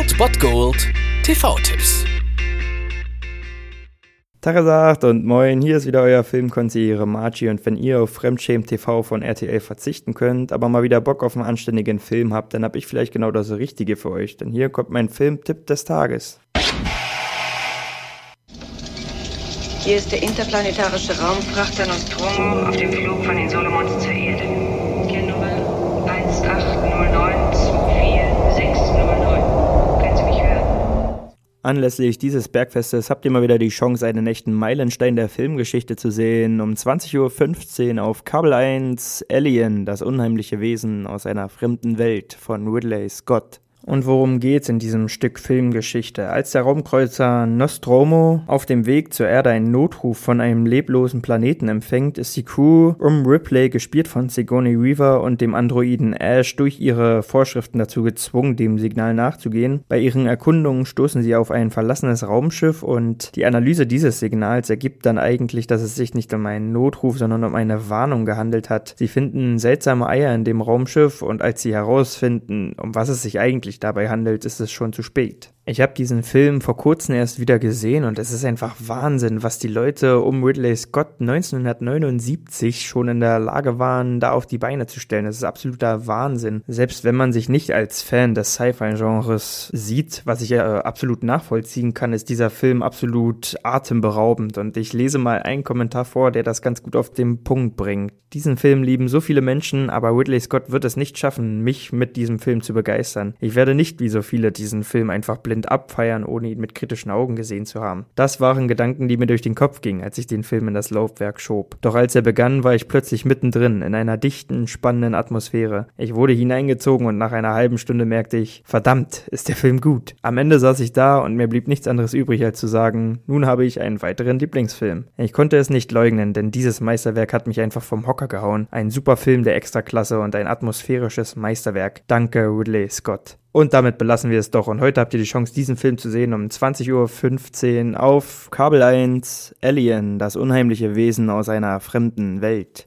Old Bot Gold TV-Tipps. Tagesagt und moin, hier ist wieder euer Filmkonsigliere Margie und wenn ihr auf Fremdschämen TV von RTL verzichten könnt, aber mal wieder Bock auf einen anständigen Film habt, dann hab ich vielleicht genau das Richtige für euch, denn hier kommt mein Filmtipp des Tages. Hier ist der interplanetarische Raumfrachter Nostromo auf dem Flug von den Solomons zur Erde. Kennnummer 180924609. Können Sie mich hören? Anlässlich dieses Bergfestes habt ihr mal wieder die Chance, einen echten Meilenstein der Filmgeschichte zu sehen. Um 20.15 Uhr auf Kabel 1 Alien, das unheimliche Wesen aus einer fremden Welt von Ridley Scott. Und worum geht's in diesem Stück Filmgeschichte? Als der Raumkreuzer Nostromo auf dem Weg zur Erde einen Notruf von einem leblosen Planeten empfängt, ist die Crew um Ripley, gespielt von Sigourney Weaver und dem Androiden Ash, durch ihre Vorschriften dazu gezwungen, dem Signal nachzugehen. Bei ihren Erkundungen stoßen sie auf ein verlassenes Raumschiff und die Analyse dieses Signals ergibt dann eigentlich, dass es sich nicht um einen Notruf, sondern um eine Warnung gehandelt hat. Sie finden seltsame Eier in dem Raumschiff und als sie herausfinden, um was es sich eigentlich dabei handelt, ist es schon zu spät. Ich habe diesen Film vor kurzem erst wieder gesehen und es ist einfach Wahnsinn, was die Leute um Ridley Scott 1979 schon in der Lage waren, da auf die Beine zu stellen. Das ist absoluter Wahnsinn. Selbst wenn man sich nicht als Fan des Sci-Fi-Genres sieht, was ich äh, absolut nachvollziehen kann, ist dieser Film absolut atemberaubend. Und ich lese mal einen Kommentar vor, der das ganz gut auf den Punkt bringt. Diesen Film lieben so viele Menschen, aber Ridley Scott wird es nicht schaffen, mich mit diesem Film zu begeistern. Ich werde nicht wie so viele diesen Film einfach blind blind abfeiern, ohne ihn mit kritischen Augen gesehen zu haben. Das waren Gedanken, die mir durch den Kopf gingen, als ich den Film in das Laufwerk schob. Doch als er begann, war ich plötzlich mittendrin, in einer dichten, spannenden Atmosphäre. Ich wurde hineingezogen und nach einer halben Stunde merkte ich, verdammt, ist der Film gut. Am Ende saß ich da und mir blieb nichts anderes übrig, als zu sagen, nun habe ich einen weiteren Lieblingsfilm. Ich konnte es nicht leugnen, denn dieses Meisterwerk hat mich einfach vom Hocker gehauen. Ein super Film der Extraklasse und ein atmosphärisches Meisterwerk. Danke, Ridley Scott. Und damit belassen wir es doch. Und heute habt ihr die Chance, diesen Film zu sehen um 20.15 Uhr auf Kabel 1 Alien, das unheimliche Wesen aus einer fremden Welt.